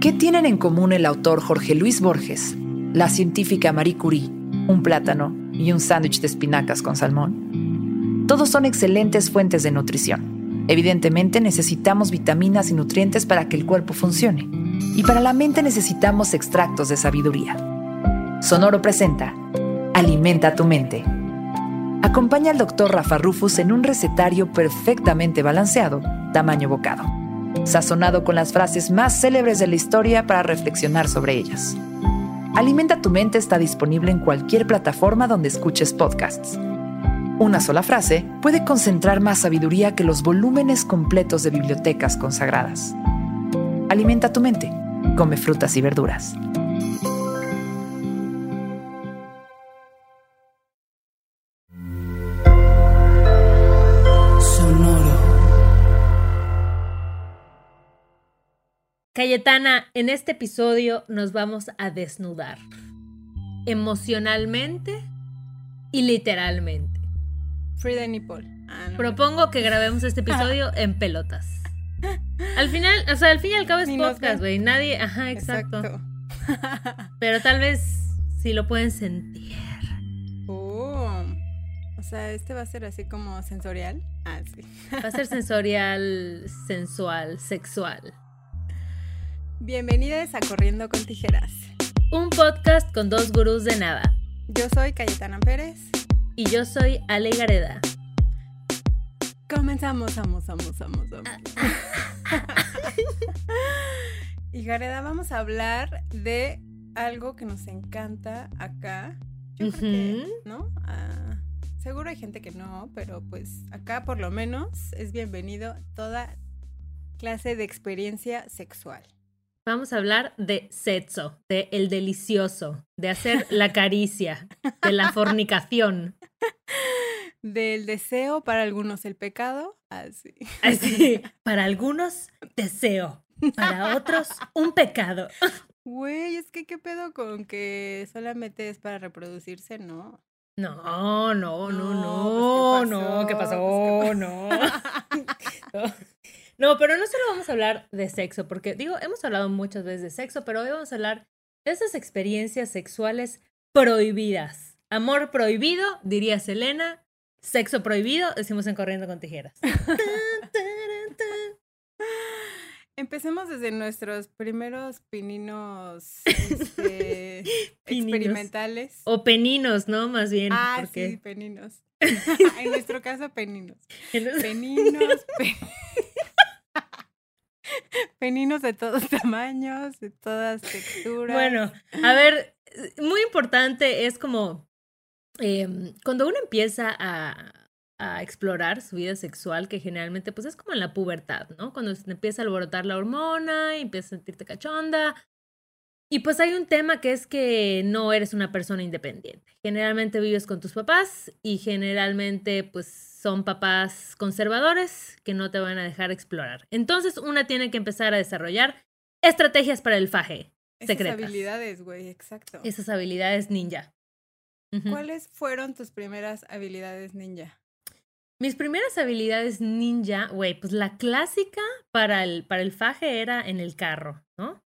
¿Qué tienen en común el autor Jorge Luis Borges, la científica Marie Curie, un plátano y un sándwich de espinacas con salmón? Todos son excelentes fuentes de nutrición. Evidentemente necesitamos vitaminas y nutrientes para que el cuerpo funcione. Y para la mente necesitamos extractos de sabiduría. Sonoro presenta Alimenta tu mente. Acompaña al doctor Rafa Rufus en un recetario perfectamente balanceado, tamaño bocado, sazonado con las frases más célebres de la historia para reflexionar sobre ellas. Alimenta tu mente está disponible en cualquier plataforma donde escuches podcasts. Una sola frase puede concentrar más sabiduría que los volúmenes completos de bibliotecas consagradas. Alimenta tu mente. Come frutas y verduras. Cayetana, en este episodio nos vamos a desnudar. Emocionalmente y literalmente. Frida Nipple. Ah, Propongo que grabemos este episodio en pelotas. Al final, o sea, al fin y al cabo es podcast, güey. Nadie, ajá, exacto. Pero tal vez si lo pueden sentir. Oh. O sea, este va a ser así como sensorial. Ah, sí. Va a ser sensorial, sensual, sexual. Bienvenidas a Corriendo con Tijeras. Un podcast con dos gurús de nada. Yo soy Cayetana Pérez. Y yo soy Ale Gareda. Comenzamos, vamos, vamos, vamos, vamos. y Gareda, vamos a hablar de algo que nos encanta acá. Yo creo que, ¿no? Ah, seguro hay gente que no, pero pues acá por lo menos es bienvenido toda clase de experiencia sexual. Vamos a hablar de sexo, de el delicioso, de hacer la caricia, de la fornicación. Del deseo, para algunos el pecado. Así. Así. Para algunos, deseo. Para otros, un pecado. Güey, es que qué pedo con que solamente es para reproducirse, ¿no? No, no, no, no, no, ¿qué pasó? Pues, no. No, pero no solo vamos a hablar de sexo, porque digo, hemos hablado muchas veces de sexo, pero hoy vamos a hablar de esas experiencias sexuales prohibidas. Amor prohibido, diría Selena. Sexo prohibido, decimos en Corriendo con Tijeras. Empecemos desde nuestros primeros pininos, este, experimentales. O peninos, ¿no? Más bien. Ah, sí, peninos. en nuestro caso, peninos. Peninos, peninos. Peninos de todos tamaños, de todas texturas. Bueno, a ver, muy importante es como em, cuando uno empieza a, a, explorar su vida sexual, que generalmente pues es como en la pubertad, ¿no? Cuando se empieza a alborotar la hormona y empiezas a sentirte cachonda. Y pues hay un tema que es que no eres una persona independiente. Generalmente vives con tus papás y generalmente pues son papás conservadores que no te van a dejar explorar. Entonces, una tiene que empezar a desarrollar estrategias para el faje. Esas habilidades, güey, exacto. Esas habilidades ninja. ¿Cuáles fueron tus primeras habilidades ninja? Mis primeras habilidades ninja, güey, pues la clásica para el, para el faje era en el carro, ¿no?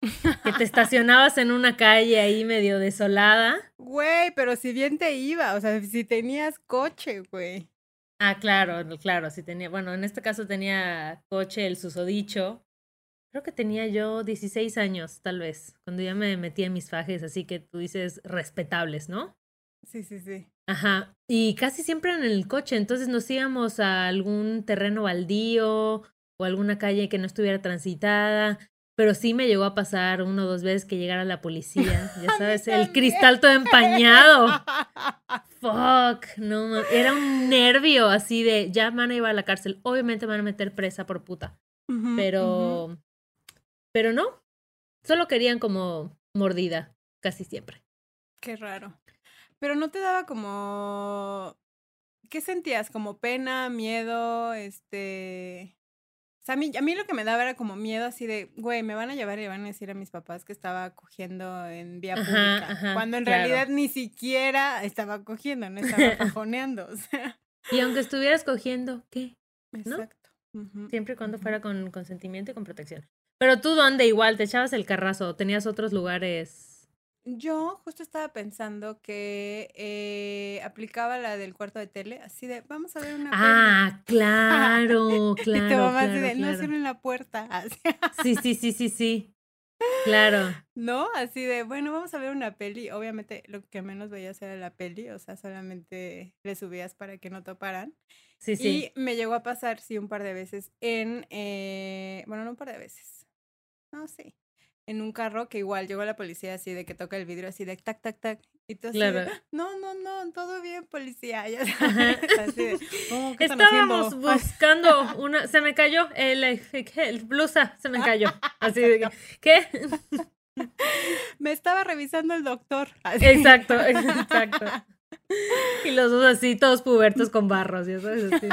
que te estacionabas en una calle ahí medio desolada. Güey, pero si bien te iba, o sea, si tenías coche, güey. Ah, claro, claro, sí tenía, bueno, en este caso tenía coche el susodicho. Creo que tenía yo 16 años, tal vez, cuando ya me metí en mis fajes, así que tú dices respetables, ¿no? Sí, sí, sí. Ajá, y casi siempre en el coche, entonces nos íbamos a algún terreno baldío o alguna calle que no estuviera transitada, pero sí me llegó a pasar uno o dos veces que llegara la policía, ya sabes, el cristal todo empañado. Fuck, no, era un nervio así de, ya van a ir a la cárcel, obviamente van a meter presa por puta, pero, pero no, solo querían como mordida, casi siempre. Qué raro. Pero no te daba como, ¿qué sentías? Como pena, miedo, este a mí, a mí lo que me daba era como miedo así de, güey, me van a llevar y van a decir a mis papás que estaba cogiendo en vía pública. cuando en realidad ni siquiera estaba cogiendo, no estaba cajoneando. O sea. Y aunque estuvieras cogiendo, ¿qué? Exacto. Siempre y cuando fuera con consentimiento y con protección. Pero tú, ¿dónde igual? ¿Te echabas el carrazo? ¿Tenías otros lugares? Yo justo estaba pensando que eh, aplicaba la del cuarto de tele, así de, vamos a ver una Ah, claro, claro. y tu mamá así claro, de, no claro. cierren la puerta. así. Sí, sí, sí, sí, sí. Claro. ¿No? Así de, bueno, vamos a ver una peli. Obviamente lo que menos veías era la peli, o sea, solamente le subías para que no toparan. Sí, sí. Y me llegó a pasar, sí, un par de veces en, eh, bueno, no un par de veces, no, sí, en un carro que igual llegó la policía así de que toca el vidrio así de tac, tac, tac. Y tú así de, Claro. no, no, no, todo bien, policía. Ya Ajá. sabes, así de, "Oh, ¿qué están Estábamos haciendo?". buscando una. Se me cayó el, el, el blusa, se me cayó. Así de ¿qué? Me estaba revisando el doctor. así. Exacto, exacto. Y los dos así, todos pubertos con barros, ya sabes, así.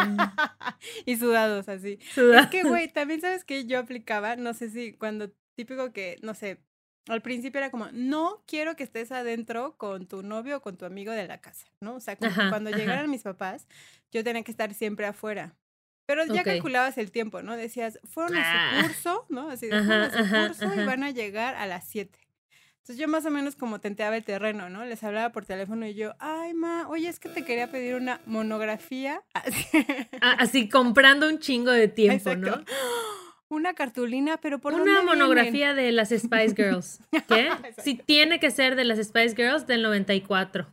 y sudados así. suda- Es que, güey, también sabes que yo aplicaba, no sé si cuando típico que, no sé, al principio era como, no quiero que estés adentro con tu novio o con tu amigo de la casa, ¿no? O sea, Ajá, cuando ajá. llegaran mis papás, yo tenía que estar siempre afuera. Pero ya Ok. calculabas el tiempo, ¿no? Decías, fueron a Ah. su curso, ¿no? Así de, fueron a su curso y van a llegar a las 7. Entonces yo más o menos como tenteaba el terreno, ¿no? Les hablaba por teléfono y yo, ay, ma, oye, es que te quería pedir una monografía. Así. Ah, Así comprando un chingo de tiempo, Exacto. ¿no? Una cartulina, pero por Una dónde vienen? monografía de las Spice Girls. ¿Qué? Si tiene que ser de las Spice Girls del 94.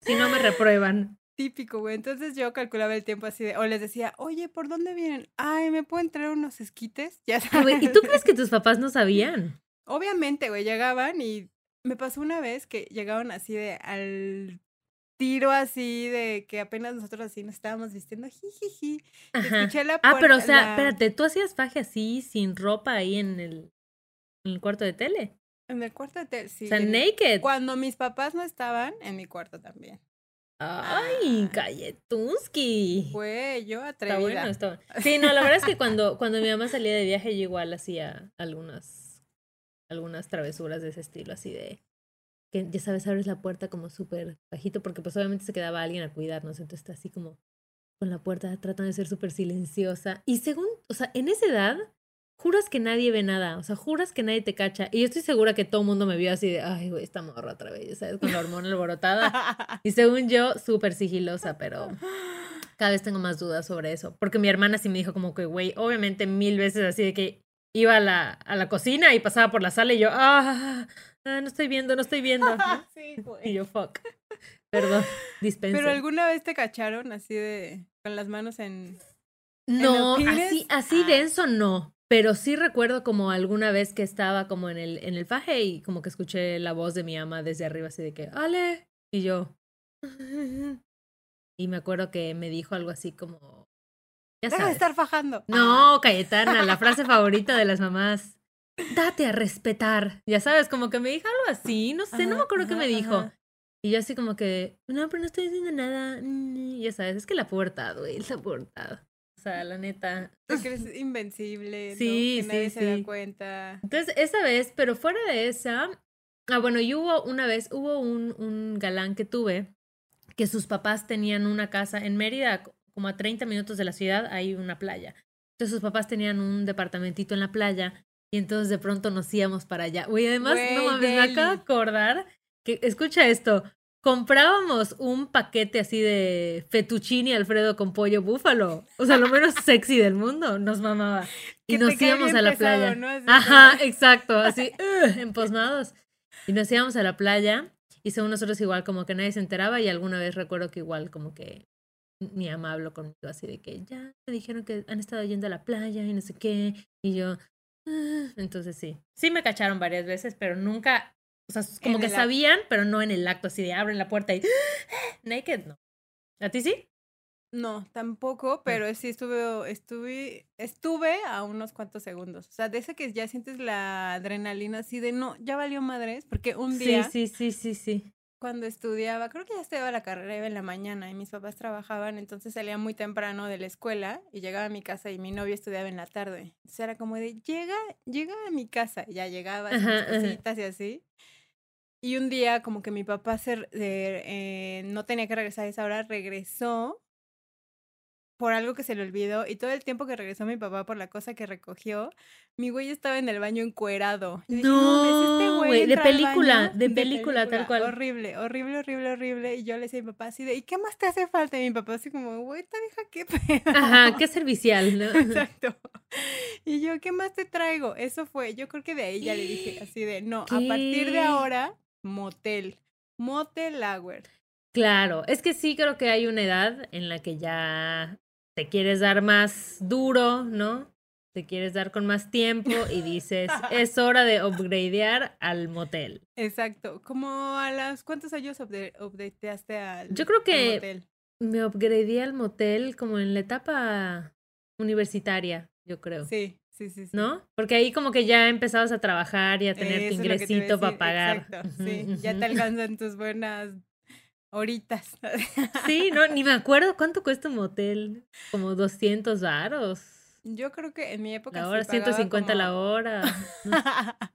Si no me reprueban. Típico, güey. Entonces yo calculaba el tiempo así de, o les decía, oye, ¿por dónde vienen? Ay, ¿me pueden traer unos esquites? Ya Ay, güey, ¿Y sabes. tú crees que tus papás no sabían? Obviamente, güey, llegaban y me pasó una vez que llegaban así de al tiro así de que apenas nosotros así nos estábamos vistiendo, jijiji. Escuché la Ah, pero o puerta- sea, la- espérate, ¿tú hacías faje así, sin ropa ahí en el, en el cuarto de tele? En el cuarto de tel- sí. o sea, naked. Cuando mis papás no estaban, en mi cuarto también. Ay, Ah. Galletunsky. Fue yo Está atrevida. bueno, está bueno. Sí, no, la verdad es que cuando, cuando mi mamá salía de viaje, yo igual hacía algunas, algunas travesuras de ese estilo, así de que ya sabes, abres la puerta como súper bajito, porque pues obviamente se quedaba alguien a cuidarnos, entonces está así como con la puerta tratando de ser súper silenciosa. Y según, o sea, en esa edad, juras que nadie ve nada, o sea, juras que nadie te cacha. Y yo estoy segura que todo el mundo me vio así de, ay, güey, esta morra otra vez, ¿sabes? Con la hormona alborotada. Y según yo, súper sigilosa, pero cada vez tengo más dudas sobre eso. Porque mi hermana sí me dijo como que, güey, obviamente mil veces así de que iba a la, a la cocina y pasaba por la sala y yo, ah, ah, no estoy viendo, no estoy viendo. Y yo, fuck. Perdón, dispense. Pero alguna vez te cacharon así de con las manos en No, penis? así, así Ah. denso no. Pero sí recuerdo como alguna vez que estaba como en el, en el faje y como que escuché la voz de mi ama desde arriba así de que, Ale. Y yo. Y me acuerdo que me dijo algo así como. Ya Deja de estar fajando. No, Cayetana, la frase favorita de las mamás. Date a respetar. Ya sabes, como que me dijo algo así, no sé, no me Ajá, acuerdo qué ajá, me dijo. ajá. Y yo así como que, no, pero no estoy diciendo nada. mm, Ya sabes, es que la pubertad, güey, la pubertad. O sea, la neta. Te crees invencible, ¿no? Sí, que nadie sí, se sí. da cuenta. Entonces, esa vez, pero fuera de esa, ah, bueno, y hubo una vez, hubo un, un galán que tuve que sus papás tenían una casa en Mérida, como a 30 minutos de la ciudad, hay una playa. Entonces sus papás tenían un departamentito en la playa y entonces de pronto nos íbamos para allá. Güey, además, no mames, me acabo de acordar que, escucha esto, comprábamos un paquete así de fettuccine Alfredo con pollo búfalo. O sea, lo menos sexy del mundo, nos mamaba. Y nos íbamos a la pesado, playa. Ajá, exacto, así, ugh, emposmados. Y nos íbamos a la playa y según nosotros igual como que nadie se enteraba y alguna vez recuerdo que igual como que mi mamá habló conmigo así de que ya me dijeron que han estado yendo a la playa y no sé qué. Y yo. Entonces sí, sí me cacharon varias veces, pero nunca, o sea, como En que sabían, pero no en el acto, así de abren la puerta y naked, no. ¿A ti sí? No, tampoco, pero sí estuve, estuve, estuve a unos cuantos segundos. O sea, de ese que ya sientes la adrenalina así de no, ya valió madres, porque un día Sí, sí, sí, sí, sí. Cuando estudiaba, creo que ya estudiaba la carrera, iba en la mañana y mis papás trabajaban, entonces salía muy temprano de la escuela y llegaba a mi casa y mi novio estudiaba en la tarde. Entonces era como de, llega, llega a mi casa, y ya llegaba, hacía cositas y así. Y un día como que mi papá se, eh, no tenía que regresar a esa hora, regresó por algo que se le olvidó y todo el tiempo que regresó mi papá por la cosa que recogió, mi güey estaba en el baño encuerado. Yo dije, este No, güey de película, baño de película, tal cual. Horrible, horrible, horrible, horrible. Y yo le decía a mi papá así de, ¿y qué más te hace falta? Y mi papá así como, güey, esta vieja, qué pedo. Ajá, qué servicial, ¿no? Exacto. Y yo, ¿qué más te traigo? Eso fue, yo creo que de ahí ya le dije así de, no, a partir de ahora, motel. Motel Hour. Claro, es que sí creo que hay una edad en la que ya te quieres dar más duro, ¿no? Te quieres dar con más tiempo y dices, es hora de upgradear al motel. Exacto. Como a las, ¿cuántos años updateaste al Yo creo que motel? me upgradeé al motel como en la etapa universitaria, yo creo. Sí, sí, sí. sí. ¿No? Porque ahí como que ya empezabas a trabajar y a tener Eso tu ingresito para pagar. Exacto, sí. Ya te alcanzan tus buenas horitas. Sí, no, ni me acuerdo cuánto cuesta un motel. Como 200 varos. Yo creo que en mi época La hora, pagaba 150 la como- hora. No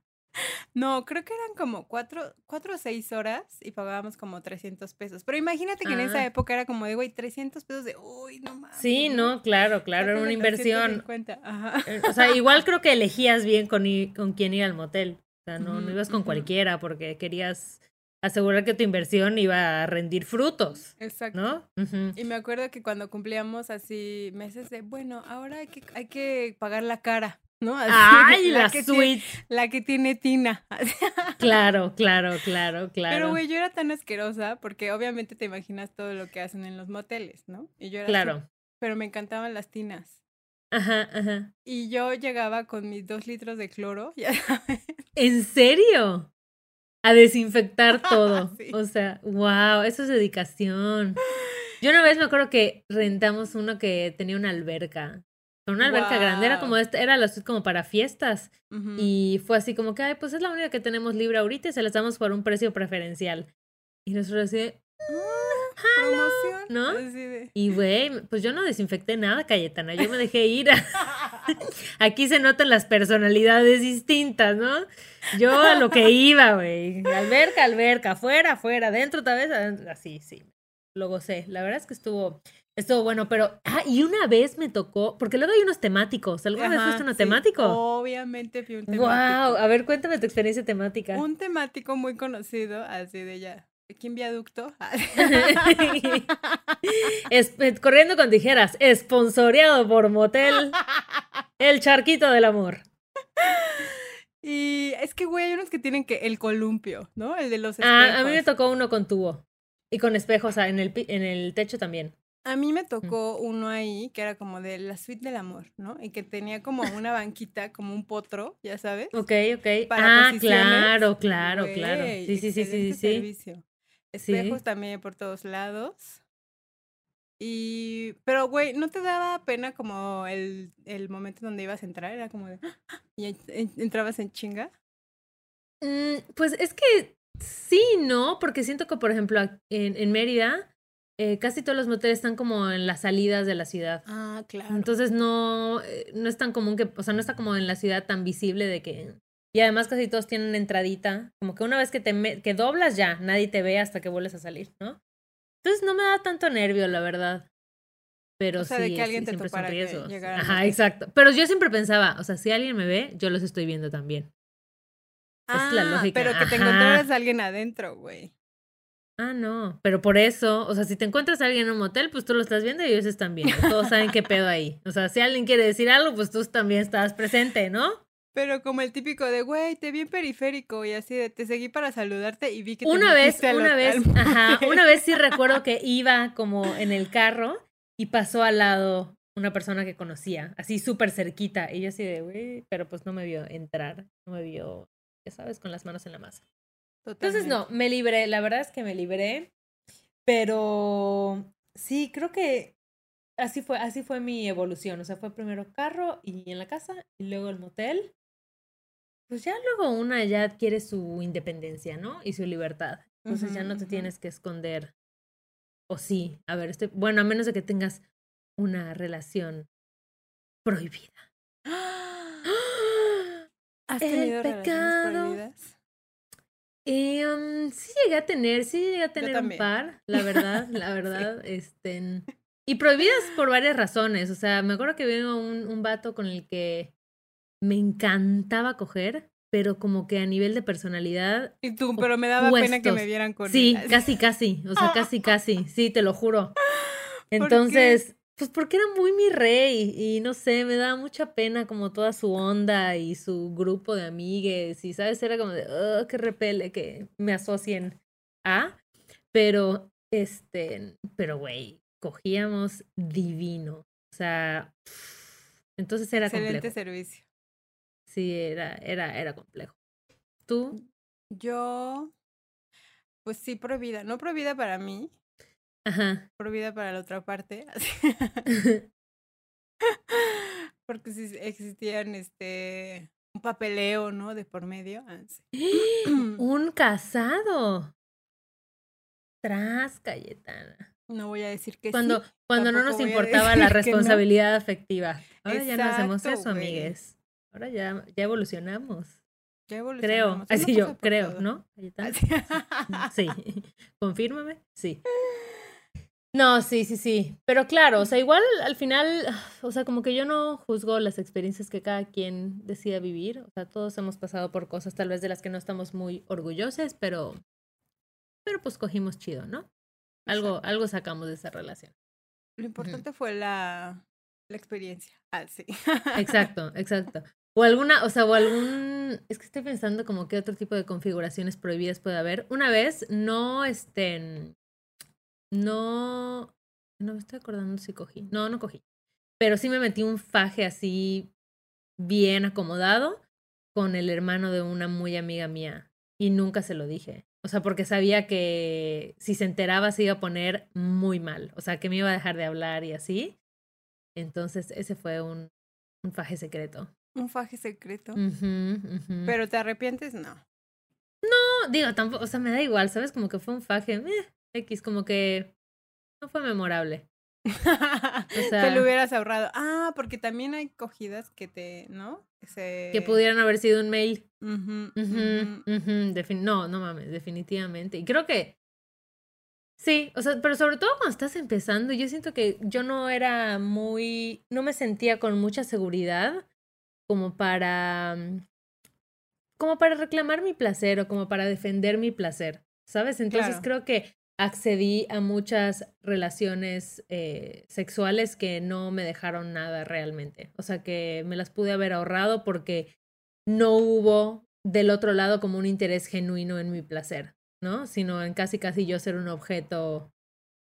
No, creo que eran como cuatro, cuatro o seis horas y pagábamos como 300 pesos. Pero imagínate que en esa Ah. época era como de, güey, 300 pesos de, uy, no mames. Sí, no, claro, claro, era una inversión. 350, Ajá. Eh, O sea, igual creo que elegías bien con, con quién ir al motel. O sea, no, ibas con cualquiera porque querías asegurar que tu inversión iba a rendir frutos, Exacto. ¿no? Y me acuerdo que cuando cumplíamos así meses de, bueno, ahora hay que, hay que pagar la cara, ¿no? Así, ¡Ay, la, que suite! Tiene, la que tiene Tina. Claro, claro, claro, claro. Pero, güey, yo era tan asquerosa porque obviamente te imaginas todo lo que hacen en los moteles, ¿no? Y yo era así, claro. pero me encantaban las tinas. Ajá, ajá. Y yo llegaba con mis dos litros de cloro, ya sabes. ¿En serio? A desinfectar todo. Sí. O sea, wow, eso es dedicación. Yo una vez me acuerdo que rentamos uno que tenía una alberca. Una alberca grande, era como esta, era la suite como para fiestas. Y fue así como que, ay, pues es la única que tenemos libre ahorita y se las damos por un precio preferencial. Y nosotros así, de, Promoción. ¿no? De- y güey, pues yo no desinfecté nada, Cayetana, yo me dejé ir. Aquí se notan las personalidades distintas, ¿no? Yo a lo que iba, güey. Alberca, alberca, afuera, afuera, adentro, otra vez, adentro. Así, sí. Lo gocé. La verdad es que estuvo, estuvo bueno, pero. Ah, y una vez me tocó, porque luego hay unos temáticos. ¿Alguna vez Ajá, fuiste uno sí, temático? Obviamente fui un temático. Wow, a ver, cuéntame tu experiencia temática. Un temático muy conocido, así de ya. Aquí en viaducto. Es- corriendo con tijeras, esponsoreado por Motel El Charquito del Amor. y es que, güey, hay unos que tienen que el columpio, ¿no? El de los espejos. Ah, a mí me tocó uno con tubo y con espejos en el, en el techo también. A mí me tocó uno ahí que era como de la suite del amor, ¿no? Y que tenía como una banquita, como un potro, ya sabes. Ok, ok. Para ah, claro, claro, claro. Sí, sí, sí, sí, sí. servicio. Sí. Espejos también por todos lados. Y, pero, güey, ¿no te daba pena como el, el momento donde ibas a entrar? Era como de, y en- en- entrabas en chinga. Mm, pues es que sí, ¿no? Porque siento que, por ejemplo, en, en Mérida, eh, casi todos los moteles están como en las salidas de la ciudad. Ah, claro. Entonces no, eh, no es tan común que, o sea, no está como en la ciudad tan visible de que... Y además casi todos tienen entradita, como que una vez que te que doblas ya, nadie te ve hasta que vuelves a salir, ¿no? Entonces no me da tanto nervio, la verdad. Pero O sea, sí, de que sí, alguien te siempre son riesgos. Ajá, exacto. Pero yo siempre pensaba, o sea, si alguien me ve, yo los estoy viendo también. es la Ah, lógica, Pero que te ajá. encontraras a alguien adentro, güey. Ah, no, pero por eso, o sea, si te encuentras a alguien en un motel, pues tú lo estás viendo y ellos están viendo. Todos saben qué pedo ahí. O sea, si alguien quiere decir algo, pues tú también estás presente, ¿no? Pero como el típico de, güey, te vi en periférico y así de, te seguí para saludarte y vi que te Una vez, metiste al una vez, al ajá, motel". una vez sí recuerdo que iba como en el carro y pasó al lado una persona que conocía, así súper cerquita. Y yo así de, güey, pero pues no me vio entrar, no me vio, ya sabes, con las manos en la masa. Entonces, no, me libré, la verdad es que me libré, pero sí, creo que así fue, así fue mi evolución. O sea, fue primero carro y en la casa y luego el motel. Pues ya luego una ya adquiere su independencia, ¿no? Y su libertad. Entonces ya no te tienes que esconder. O sí, a ver, estoy, bueno, a menos de que tengas una relación prohibida. ¿Has El tenido pecado. prohibidas? Eh, um, sí llegué a tener, sí llegué a tener un par, la verdad, la verdad, este, Y prohibidas por varias razones. O sea, me acuerdo que vino un, un vato con el que me encantaba coger, pero como que a nivel de personalidad. Y tú, pero me daba pena que me vieran con Sí, casi, casi. O sea, casi, casi. Sí, te lo juro. Entonces, pues porque era muy mi rey y no sé, me daba mucha pena como toda su onda y su grupo de amigues y, ¿sabes? Era como de, oh, qué repele que me asocien a. Pero, este, pero, güey, cogíamos divino. O sea, entonces era Excelente complejo. servicio. Sí, era, era, era complejo. ¿Tú? Yo, pues sí, prohibida. No prohibida para mí, Ajá. prohibida para la otra parte. Porque sí existían este un papeleo, ¿no? De por medio. ah. Un casado. Tras, Cayetana. No voy a decir que Cuando, sí. cuando no nos importaba la no. responsabilidad afectiva. Ahora ya no hacemos Exacto, eso, amigues. Ahora ya, ya evolucionamos. Ya Creo. evolucionamos. Así Uno yo, creo, todo. ¿no? Cayetana? Así. Sí. Confírmame. Sí. No, sí, sí, sí. Pero claro, o sea, igual al final, o sea, como que yo no juzgo las experiencias que cada quien decida vivir. O sea, todos hemos pasado por cosas tal vez de las que no estamos muy orgullosos, pero, pero pues cogimos chido, ¿no? Algo, algo sacamos de esa relación. Lo importante fue la, la experiencia. Ah, sí. Exacto, exacto. O alguna, o sea, o algún, es que estoy pensando como qué otro tipo de configuraciones prohibidas puede haber. Una vez no, este, no, no me estoy acordando si cogí. No, no cogí. Pero sí me metí un faje así bien acomodado con el hermano de una muy amiga mía y nunca se lo dije. O sea, porque sabía que si se enteraba se iba a poner muy mal. O sea, que me iba a dejar de hablar y así. Entonces, ese fue un, un faje secreto. Un faje secreto. Pero te arrepientes, no. No, digo, tampoco, o sea, me da igual, ¿sabes? Como que fue un faje, eh, X, como que no fue memorable. te sea- lo hubieras ahorrado. Ah, porque también hay cogidas que te, ¿no? Que se... Que pudieran haber sido un mail. Ujú, defin- no, no mames, definitivamente. Y creo que sí, o sea, pero sobre todo cuando estás empezando, yo siento que yo no era muy, no me sentía con mucha seguridad como para, mm, como para reclamar mi placer o como para defender mi placer, ¿sabes? Entonces Claro. creo que accedí a muchas relaciones eh, sexuales que no me dejaron nada realmente. O sea, que me las pude haber ahorrado porque no hubo del otro lado como un interés genuino en mi placer, ¿no? Sino en casi casi yo ser un objeto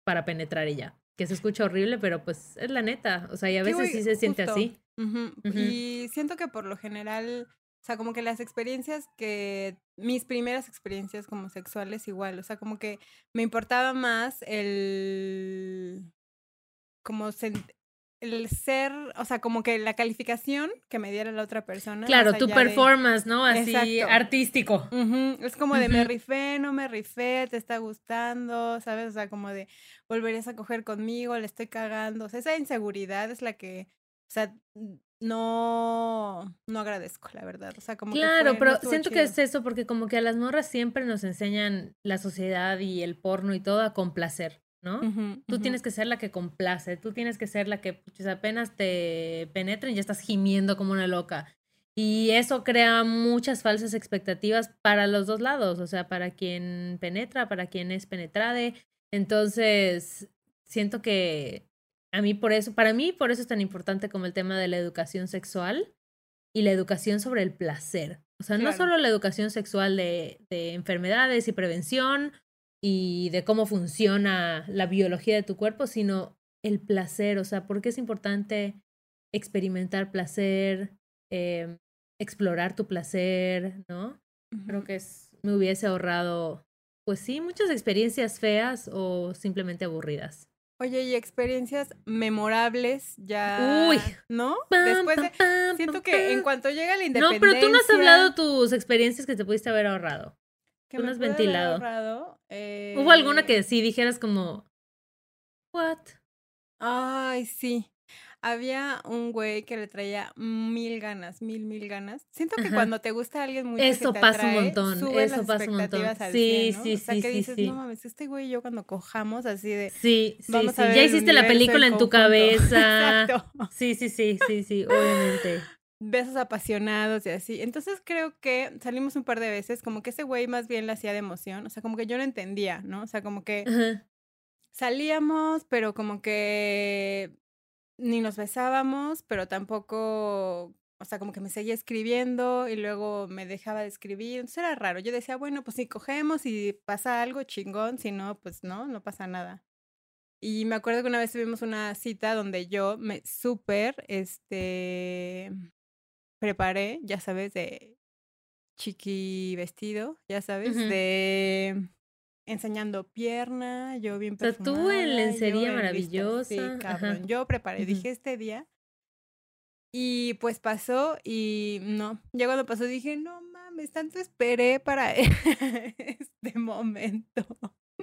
para penetrar y ya. Que se escucha horrible, pero pues es la neta. O sea, y a veces sí se siente justo. así. Ujú. Y siento que por lo general, o sea, como que las experiencias que, mis primeras experiencias como sexuales igual, o sea, como que me importaba más el, como el ser, o sea, como que la calificación que me diera la otra persona. Claro, tu de- performance, ¿no? Así Exacto. artístico. Ujú, Es como de me rifé, no me rifé, te está gustando, ¿sabes? O sea, como de volverías a coger conmigo, le estoy cagando. O sea, esa inseguridad es la que, sea, n- no, no agradezco, la verdad. O sea, como que Claro, fue- pero siento que es eso, porque como que a las morras siempre nos enseñan la sociedad y el porno y todo a complacer, ¿no? Ujú, Tú tienes que ser la que complace, tú tienes que ser la que pues, apenas te penetren y ya estás gimiendo como una loca. Y eso crea muchas falsas expectativas para los dos lados, o sea, para quien penetra, para quien es penetrade. Entonces, siento que a mí por eso, para mí por eso es tan importante como el tema de la educación sexual y la educación sobre el placer. O sea, no solo la educación sexual de, de enfermedades y prevención y de cómo funciona la biología de tu cuerpo, sino el placer. O sea, por qué es importante experimentar placer, eh, explorar tu placer, ¿no? Creo que es, me hubiese ahorrado, pues sí, muchas experiencias feas o simplemente aburridas. Oye, y experiencias memorables ya, Uy. ¿no? Después de, siento que en cuanto llega la No, independencia. pero tú no has hablado tus experiencias que te pudiste haber ahorrado. que tú no has ventilado. ahorrado, ¿Hubo alguna eh, que sí dijeras como, what? Ay, sí. Había un güey que le traía mil ganas, mil, mil ganas. Siento que Ajá. cuando te gusta alguien mucho Eso que te pasa un montón, sube eso las pasa un montón. al Sí, 100, ¿no? sí, O sea, sí, que dices, sí. no mames, este güey y yo cuando cojamos así de... Sí, sí, Vamos sí. a ver Ya hiciste la película en tu cabeza. Exacto. Sí, sí, sí, sí, sí, obviamente. Besos apasionados y así. Entonces creo que salimos un par de veces, como que ese güey más bien la hacía de emoción, o sea, como que yo no entendía, ¿no? O sea, como que Ajá. salíamos, pero como que ni nos besábamos, pero tampoco, o sea, como que me seguía escribiendo y luego me dejaba de escribir. Entonces era raro. Yo decía, bueno, pues si cogemos y pasa algo chingón, si no, pues no, no pasa nada. Y me acuerdo que una vez tuvimos una cita donde yo me súper, este, preparé, ya sabes, de chiqui vestido, ya sabes, de enseñando pierna, yo bien en perfumada, lencería yo en lista. maravillosa, Sí, ajá. cabrón. Yo preparé, Ujú. dije este día. Y pues pasó y no, ya cuando pasó dije, no mames, tanto esperé para este momento.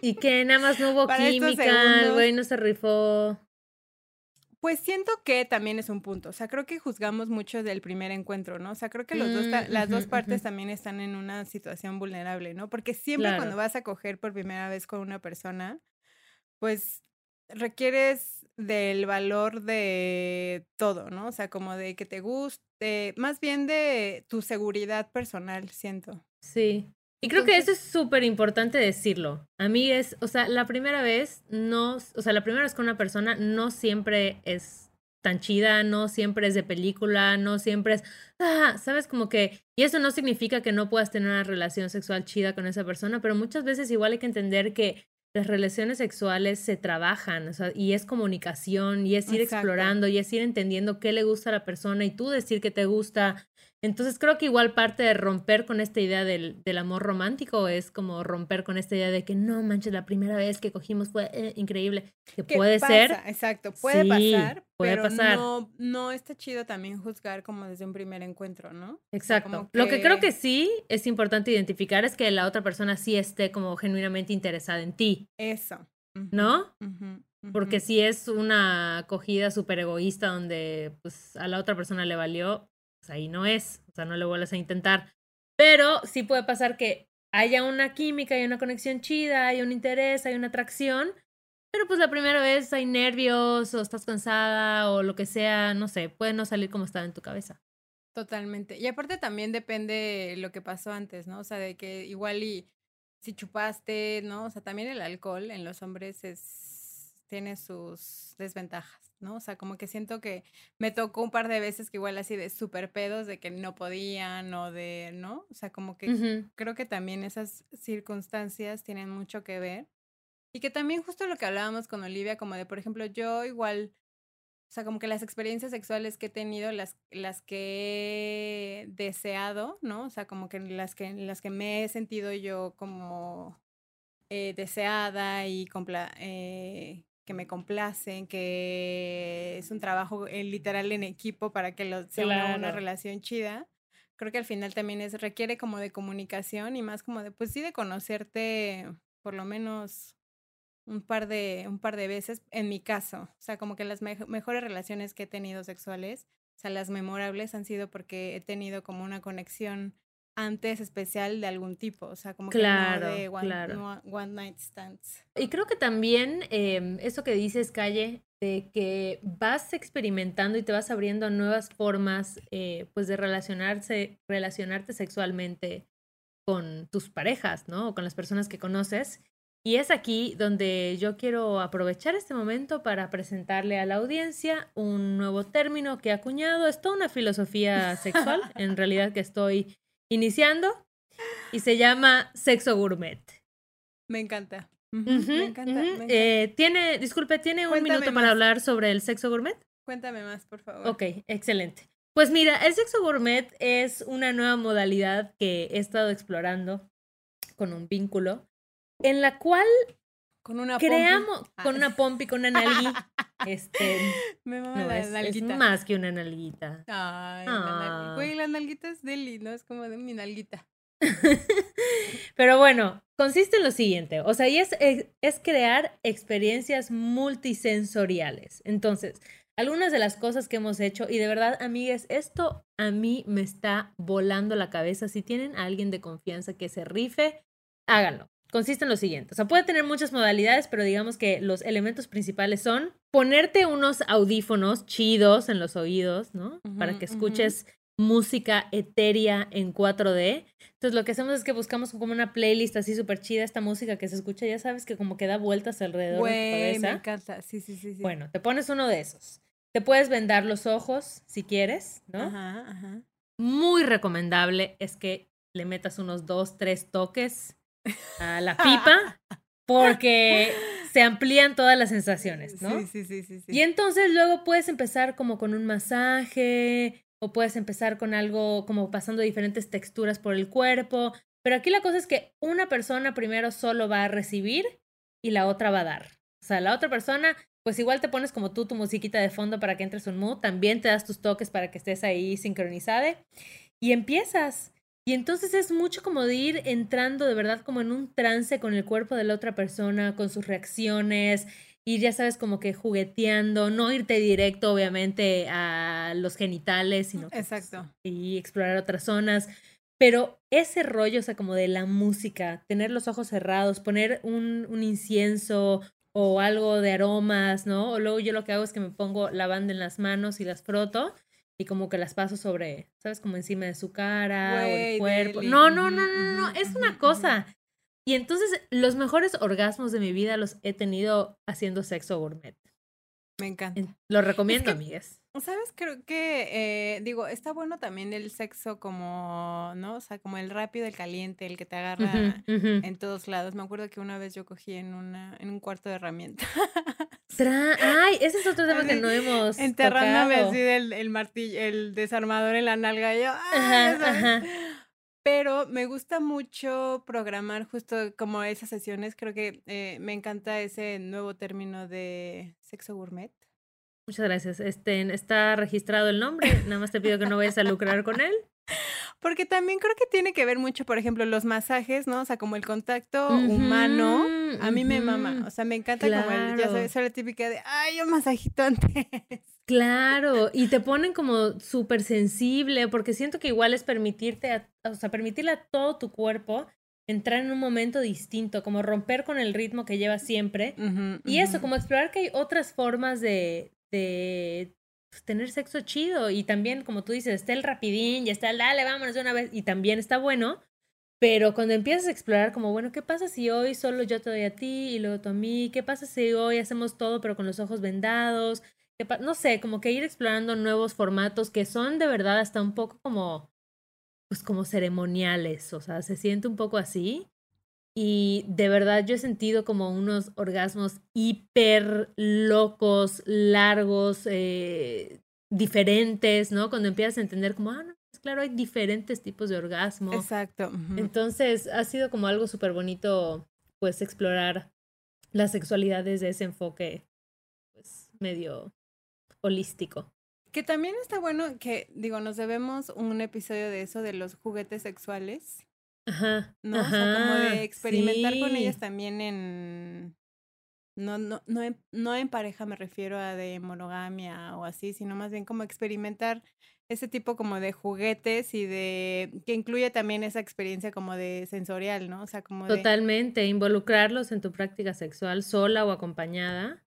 Y que nada más no hubo Para química, el güey no se rifó. Pues siento que también es un punto. O sea, creo que juzgamos mucho del primer encuentro, ¿no? O sea, creo que los dos Mm, las dos partes también están en una situación vulnerable, ¿no? Porque siempre Claro. cuando vas a coger por primera vez con una persona, pues requieres del valor de todo, ¿no? O sea, como de que te guste, más bien de tu seguridad personal, siento. Sí. Y creo que eso es súper importante decirlo. A mí es, o sea, la primera vez no, o sea, la primera vez con una persona no siempre es tan chida, no siempre es de película, no siempre es, ah, sabes, como que, y eso no significa que no puedas tener una relación sexual chida con esa persona, pero muchas veces igual hay que entender que las relaciones sexuales se trabajan, o sea, y es comunicación, y es ir Exacto. explorando, y es ir entendiendo qué le gusta a la persona y tú decir que te gusta. Entonces creo que igual parte de romper con esta idea del, del amor romántico es como romper con esta idea de que no manches, la primera vez que cogimos fue eh, increíble. Que ¿Qué puede pasa? ser, Exacto, puede Sí, pasar, puede pero pasar. No, no está chido también juzgar como desde un primer encuentro, ¿no? O sea, Exacto. Lo que creo que sí es importante identificar es que la otra persona sí esté como genuinamente interesada en ti, Eso. ¿no? Porque si es una acogida súper egoísta donde pues a la otra persona le valió, pues ahí no es, o sea, no le vuelves a intentar. Pero sí puede pasar que haya una química, hay una conexión chida, hay un interés, hay una atracción, pero pues la primera vez hay nervios o estás cansada o lo que sea, no sé, puede no salir como estaba en tu cabeza. Totalmente. Y aparte también depende lo que pasó antes, ¿no? O sea, de que igual y si chupaste, ¿no? O sea, también el alcohol en los hombres es tiene sus desventajas, ¿no? O sea, como que siento que me tocó un par de veces que igual así de súper pedos, de que no podían o de, ¿no? O sea, como que creo que también esas circunstancias tienen mucho que ver. Y que también justo lo que hablábamos con Olivia, como de, por ejemplo, yo igual, o sea, como que las experiencias sexuales que he tenido, las, las que he deseado, ¿no? O sea, como que las que, las que me he sentido yo como eh, deseada y compla- eh, que me complacen, que es un trabajo eh, literal en equipo para que lo, sea una, una Claro. relación chida. Creo que al final también es, requiere como de comunicación y más como de, pues sí, de conocerte por lo menos un par de, un par de veces, en mi caso. O sea, como que las mejo- mejores relaciones que he tenido sexuales, o sea, las memorables han sido porque he tenido como una conexión antes especial de algún tipo. O sea, como Claro, que no de one, claro. no one night stands. Y creo que también eh, eso que dices, Calle, de que vas experimentando y te vas abriendo a nuevas formas, eh, pues de relacionarse, relacionarte sexualmente con tus parejas, ¿no? O con las personas que conoces. Y es aquí donde yo quiero aprovechar este momento para presentarle a la audiencia un nuevo término que he acuñado. Es toda una filosofía sexual, en realidad, que estoy iniciando, y se llama sexo gourmet. Me encanta. Me encanta. ujú. me encanta. Eh, tiene, disculpe, ¿tiene un minuto para hablar sobre el sexo gourmet? Cuéntame más, por favor. Ok, excelente. Pues mira, el sexo gourmet es una nueva modalidad que he estado explorando con un vínculo, en la cual Con una creamos, Ah. con una pompi, con una nalgui, este, Me mama no, la es, es nalguita. más que una nalguita. Ay, la Ah. nalguita. Güey, la nalguita es deli, ¿no? Es como de mi nalguita. Pero bueno, consiste en lo siguiente, o sea, y es, es, es crear experiencias multisensoriales. Entonces, algunas de las cosas que hemos hecho y de verdad, amigues, esto a mí me está volando la cabeza. Si tienen a alguien de confianza que se rife, háganlo. Consiste en lo siguiente, o sea, puede tener muchas modalidades, pero digamos que los elementos principales son ponerte unos audífonos chidos en los oídos, ¿no? Para que escuches música etérea en 4D. Entonces lo que hacemos es que buscamos como una playlist así súper chida, esta música que se escucha, ya sabes que como que da vueltas alrededor de tu cabeza. me encanta, sí, sí, sí, sí. Bueno, te pones uno de esos. Te puedes vendar los ojos si quieres, ¿no? Ajá, ajá. Muy recomendable es que le metas unos dos, tres toques a la pipa porque se amplían todas las sensaciones, ¿no? Sí, sí, sí, sí, sí. Y entonces luego puedes empezar como con un masaje o puedes empezar con algo como pasando diferentes texturas por el cuerpo. Pero aquí la cosa es que una persona primero solo va a recibir y la otra va a dar. O sea, la otra persona, pues igual te pones como tú tu musiquita de fondo para que entres un mood, también te das tus toques para que estés ahí sincronizada y empiezas. Y entonces es mucho como de ir entrando de verdad como en un trance con el cuerpo de la otra persona, con sus reacciones, ir ya sabes como que jugueteando, no irte directo obviamente a los genitales, sino pues, Exacto. y explorar otras zonas. Pero ese rollo, o sea, como de la música, tener los ojos cerrados, poner un, un incienso o algo de aromas, ¿no? O luego yo lo que hago es que me pongo lavanda en las manos y las froto y como que las paso sobre, ¿sabes? Como encima de su cara o el cuerpo. No, no, no, no, no, es una cosa. Y entonces los mejores orgasmos de mi vida los he tenido haciendo sexo gourmet. Me encanta. Lo recomiendo, amigas. ¿Sabes? Creo que, eh, digo, está bueno también el sexo como, ¿no? O sea, como el rápido, el caliente, el que te agarra en todos lados. Me acuerdo que una vez yo cogí en, una, en un cuarto de herramientas. Ay, ese es otro tema que no hemos Enterrándome así del el martillo, el desarmador en la nalga. Y yo, ajá, Pero me gusta mucho programar justo como esas sesiones. Creo que eh, me encanta ese nuevo término de sexo gourmet. Muchas gracias. Este, está registrado el nombre. Nada más te pido que no vayas a lucrar con él. Porque también creo que tiene que ver mucho, por ejemplo, los masajes, ¿no? O sea, como el contacto humano, a mí me mama. O sea, me encanta como el, ya sabes, la típica de, ay, un masajito antes. Claro, y te ponen como súper sensible, porque siento que igual es permitirte, o sea, permitirle a todo tu cuerpo entrar en un momento distinto, como romper con el ritmo que lleva siempre. y eso, como explorar que hay otras formas de, de pues, tener sexo chido. Y también, como tú dices, está el rapidín, y está el dale, vámonos de una vez. Y también está bueno. Pero cuando empiezas a explorar, como, bueno, ¿qué pasa si hoy solo yo te doy a ti y luego tú a mí? ¿Qué pasa si hoy hacemos todo pero con los ojos vendados? no sé, como que ir explorando nuevos formatos que son de verdad hasta un poco como, pues como ceremoniales, o sea, se siente un poco así. Y de verdad yo he sentido como unos orgasmos hiper locos, largos, eh, diferentes, ¿no? Cuando empiezas a entender como, ah, no, pues claro, hay diferentes tipos de orgasmo. Exacto. Entonces ha sido como algo súper bonito, pues, explorar la sexualidad desde ese enfoque, pues, medio holístico. Que también está bueno que, digo, nos debemos un episodio de eso, de los juguetes sexuales. Ajá. ¿No? o sea, como de experimentar con ellas también en. No, no, no, en, no en pareja me refiero a de monogamia o así, sino más bien como experimentar ese tipo como de juguetes y de que incluye también esa experiencia como de sensorial, ¿no? O sea, como Totalmente, involucrarlos en tu práctica sexual sola o acompañada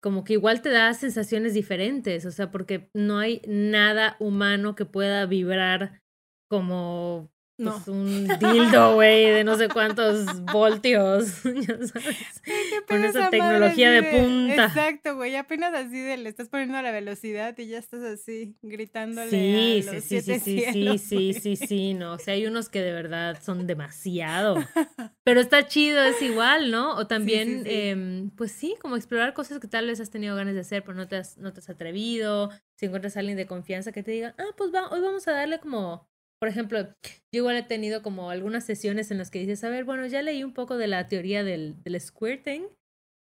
como que igual te da sensaciones diferentes, o sea, porque no hay nada humano que pueda vibrar como no. Pues, un dildo, güey, de no sé cuántos voltios, ya sabes. Con esa tecnología de, punta. Exacto, güey, apenas así de le estás poniendo la velocidad y ya estás así gritándole sí, a los sí, sí, sí, sí, sí, sí, sí, no, o sea, hay unos que de verdad son demasiado. Pero está chido, es igual, ¿no? O también, eh, pues sí, como explorar cosas que tal vez has tenido ganas de hacer, pero no te has, no te has atrevido. Si encuentras a alguien de confianza que te diga, ah, pues va, hoy vamos a darle como por ejemplo, yo igual he tenido como algunas sesiones en las que dices, a ver, bueno, ya leí un poco de la teoría del, del squirting.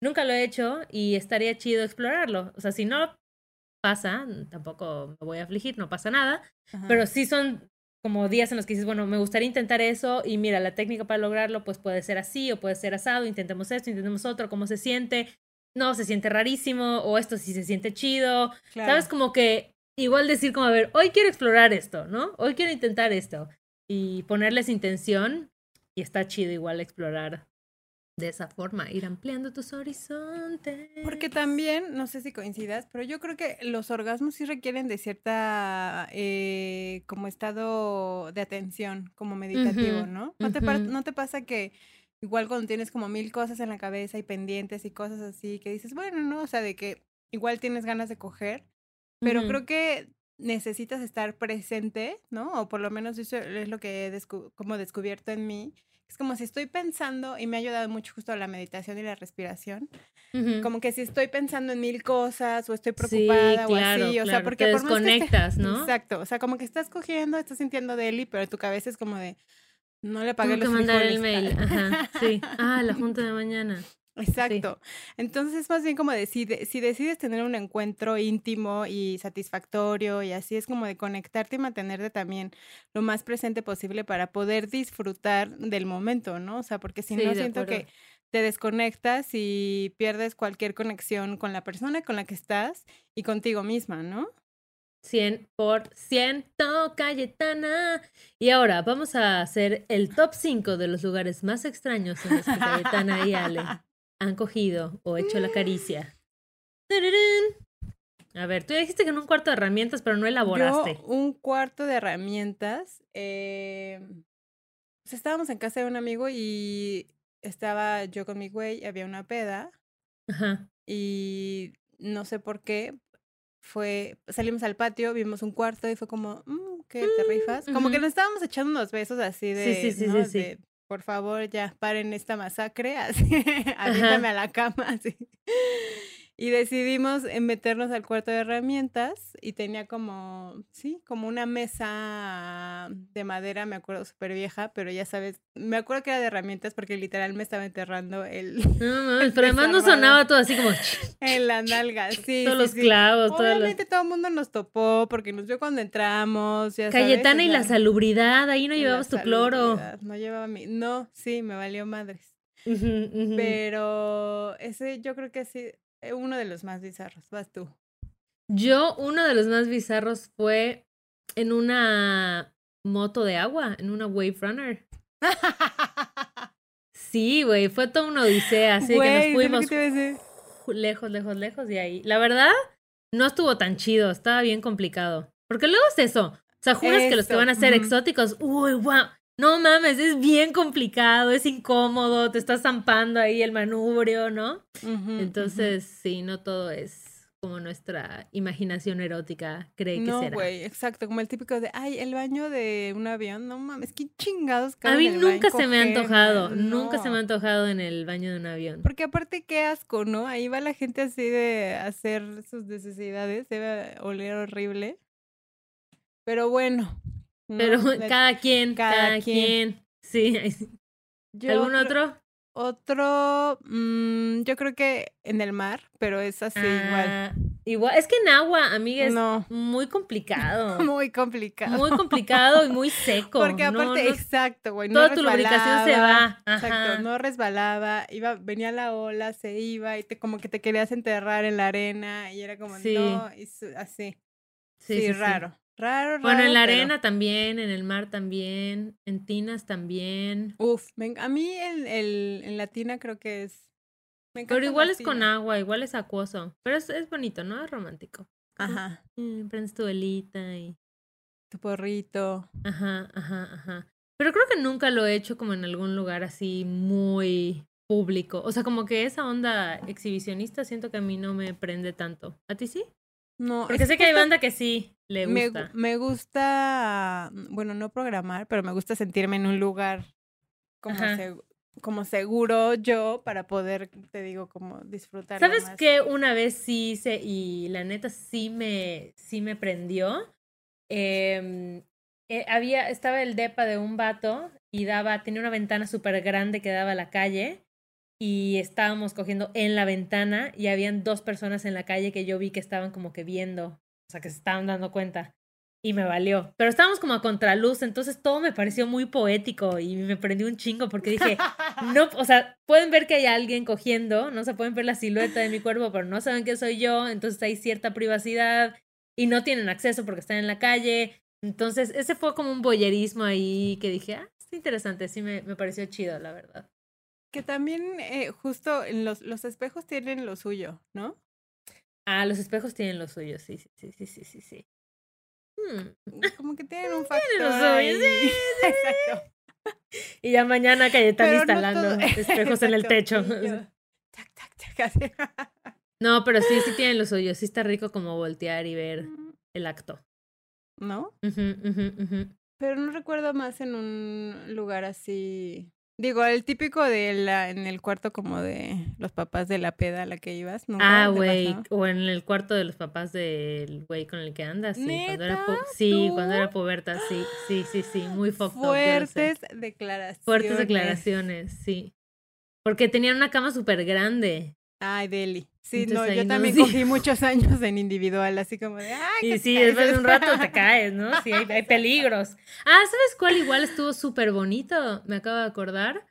Nunca lo he hecho y estaría chido explorarlo. O sea, si no pasa, tampoco me voy a afligir, no pasa nada. Pero sí son como días en los que dices, bueno, me gustaría intentar eso y mira, la técnica para lograrlo pues puede ser así o puede ser asado, intentemos esto, intentemos otro, cómo se siente. no, se siente rarísimo, o esto sí se siente chido. Claro. ¿Sabes? Como que igual decir como, a ver, hoy quiero explorar esto, ¿no? Hoy quiero intentar esto. Y ponerles intención. Y está chido igual explorar de esa forma, ir ampliando tus horizontes. Porque también, no sé si coincidas, pero yo creo que los orgasmos sí requieren de cierta eh, como estado de atención, como meditativo, Ujú, ¿no? ¿No te, par- ujú. ¿No te pasa que igual cuando tienes como mil cosas en la cabeza y pendientes y cosas así, que dices, bueno, no, o sea, de que igual tienes ganas de coger, pero Ujú. creo que necesitas estar presente, ¿no? O por lo menos eso es lo que he descu- como descubierto en mí. Es como si estoy pensando, y me ha ayudado mucho justo la meditación y la respiración, Ujú. como que si estoy pensando en mil cosas o estoy Sí, preocupada claro, o así, o sea, porque te por más que esté- desconectas, ¿no? Exacto, o sea, como que estás cogiendo, estás sintiendo Deli, pero tu cabeza es como de no le pagué Tengo los que mandar el mail. Ajá, sí. Ah, la junta de mañana. Exacto. Entonces es más bien como decide, si decides tener un encuentro íntimo y satisfactorio y así es como de conectarte y mantenerte también lo más presente posible para poder disfrutar del momento, ¿no? O sea, porque si Sí, no siento acuerdo. que te desconectas y pierdes cualquier conexión con la persona con la que estás y contigo misma, ¿no? 100% Cayetana. Y ahora vamos a hacer el top 5 de los lugares más extraños en los que Cayetana y Ale han cogido o hecho la caricia. ¡Tararán! A ver, tú dijiste que en un cuarto de herramientas, pero no elaboraste. Yo, un cuarto de herramientas. eh, pues estábamos en casa de un amigo y estaba yo con mi güey, había una peda Ajá. y no sé por qué fue, salimos al patio, vimos un cuarto y fue como, "Mm, ¿qué te rifas? Como que ujú. nos estábamos echando unos besos así de, Sí, sí, sí, ¿no? de, por favor, ya paren esta masacre, así, aviéntame a la cama, así. Y decidimos meternos al cuarto de herramientas y tenía como, sí, como una mesa de madera, me acuerdo, súper vieja, pero ya sabes, me acuerdo que era de herramientas porque literal me estaba enterrando el, No mames, pero además no sonaba todo así como en la nalga, sí. todos sí, los sí. clavos, todos los... Obviamente todo el mundo nos topó porque nos vio cuando entramos, ya Cayetana y la salubridad, ahí no llevabas tu cloro. No llevaba mi, no, sí, me valió madres. Pero ese yo creo que sí, uno de los más bizarros. Vas tú. Yo, uno de los más bizarros fue en una moto de agua, en una Wave Runner. Sí, güey, fue toda una odisea, así que nos fuimos lejos, lejos, lejos de ahí. La verdad, no estuvo tan chido, estaba bien complicado. Porque luego es eso. O sea, juras que los que van a ser exóticos, uy, wow. No mames, es bien complicado, es incómodo, te estás zampando ahí el manubrio, ¿no? Entonces, sí, no todo es como nuestra imaginación erótica cree que No, será. güey, exacto, como el típico de, ay, el baño de un avión, no mames, qué chingados A mí nunca se me ha antojado, nunca se me ha no. antojado en el baño de un avión. Porque aparte qué asco, ¿no? Ahí va la gente así de hacer sus necesidades, debe oler horrible. Pero bueno. ¿No? Pero cada quien, cada cada, quien. quien. Sí. yo ¿Algún otro? otro? Mm, yo creo que en el mar, pero es así igual. Ah, igual. Es que en agua, amiga, es No, muy complicado. muy complicado. muy complicado y muy seco. Porque aparte, no- exacto, güey. no toda tu lubricación se resbalaba, va. Exacto, no resbalaba, iba, venía la ola, se iba y te como que te querías enterrar en la arena y era como, Sí. no, y así. Sí, Sí, sí, sí. raro. Raro, raro. Bueno, en la pero- arena también, en el mar también, en tinas también. Uf, me a mí el, el, en latina creo que es. Me Pero igual la es con tina. agua, igual es acuoso. Pero es, es bonito, ¿no? Es romántico. Ajá. Mm, prendes tu velita y... Tu porrito. Ajá, ajá, ajá. Pero creo que nunca lo he hecho como en algún lugar así muy público. O sea, como que esa onda exhibicionista siento que a mí no me prende tanto. ¿A ti sí? No, Porque sé que hay banda que sí le gusta. me gusta, mm, bueno, no programar, pero me gusta sentirme en un lugar como, seg- como seguro yo para poder, te digo, como disfrutar. ¿Sabes qué? Una vez sí hice y la neta sí me, sí me prendió. Em, eh, había, estaba el depa de un vato y daba, tenía una ventana súper grande que daba a la calle y estábamos cogiendo en la ventana y habían dos personas en la calle que yo vi que estaban como que viendo, o sea, que se estaban dando cuenta. y me valió. Pero estábamos como a contraluz, entonces todo me pareció muy poético y me prendí un chingo porque dije, no, o sea, pueden ver que hay alguien cogiendo, no se pueden ver la silueta de mi cuerpo, pero no saben que soy yo, entonces hay cierta privacidad y no tienen acceso porque están en la calle. Entonces, ese fue como un boyerismo ahí que dije, ah, es interesante, sí me, me pareció chido, la verdad. Que también eh, justo en los, los espejos tienen lo suyo, ¿no? Ah, los espejos tienen lo suyo, sí, sí, sí, sí, sí, sí. sí. Hmm. Como que tienen un factor Tienen lo suyo, ahí. sí, Exacto. Y ya mañana Cayetana Pero no instalando todo- espejos en el techo. tac, tac, tac. No, pero sí, sí tienen lo suyo. Sí está rico como voltear y ver el acto. ¿No? Pero no recuerdo más en un lugar así. Digo, el típico de la, en el cuarto como de los papás de la peda a la que ibas. ¿nunca Ah, güey. O en el cuarto de los papás del güey con el que andas. Sí, cuando era, sí, cuando era puberta, sí, sí, sí, sí. Muy fucked up. Fuertes declaraciones. Fuertes declaraciones, sí. Porque tenían una cama súper grande. Ay, Deli. Sí, Entonces no, yo también cogí muchos años en individual, así como de, ay, Y sí, después de un caes". rato te caes, ¿no? Sí, hay, hay peligros. Ah, ¿sabes cuál igual estuvo súper bonito? Me acabo de acordar.